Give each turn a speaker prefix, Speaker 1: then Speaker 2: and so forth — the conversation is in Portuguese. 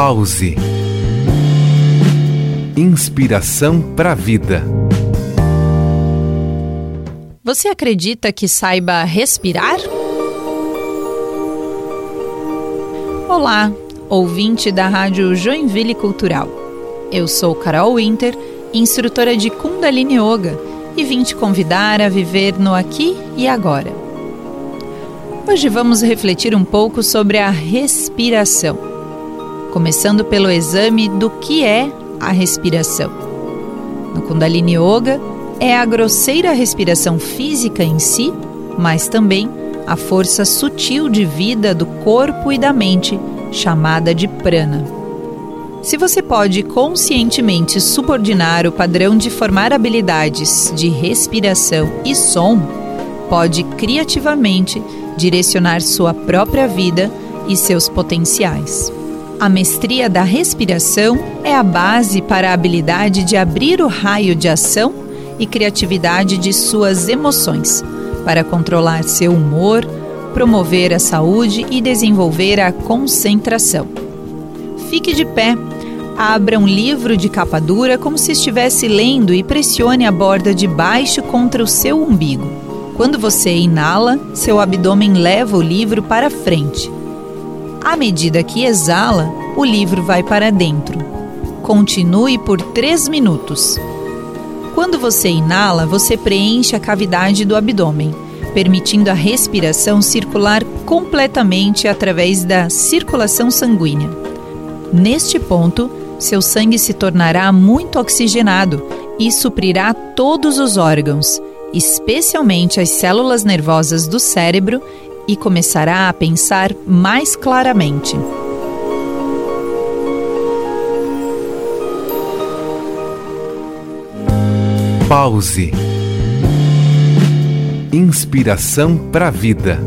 Speaker 1: Pause. Inspiração para a vida.
Speaker 2: Você acredita que saiba respirar? Olá, ouvinte da Rádio Joinville Cultural. Eu sou Carol Winter, instrutora de Kundalini Yoga, e vim te convidar a viver no aqui e agora. Hoje vamos refletir um pouco sobre a respiração, começando pelo exame do que é a respiração. No Kundalini Yoga, é a grosseira respiração física em si, mas também a força sutil de vida do corpo e da mente, chamada de prana. Se você pode conscientemente subordinar o padrão de formar habilidades de respiração e som, pode criativamente direcionar sua própria vida e seus potenciais. A mestria da respiração é a base para a habilidade de abrir o raio de ação e criatividade de suas emoções, para controlar seu humor, promover a saúde e desenvolver a concentração. Fique de pé, abra um livro de capa dura como se estivesse lendo e pressione a borda de baixo contra o seu umbigo. Quando você inala, seu abdômen leva o livro para frente. À medida que exala, o livro vai para dentro. Continue por 3 minutos. Quando você inala, você preenche a cavidade do abdômen, permitindo a respiração circular completamente através da circulação sanguínea. Neste ponto, seu sangue se tornará muito oxigenado e suprirá todos os órgãos, especialmente as células nervosas do cérebro, e começará a pensar mais claramente.
Speaker 1: Pause. Inspiração para a vida.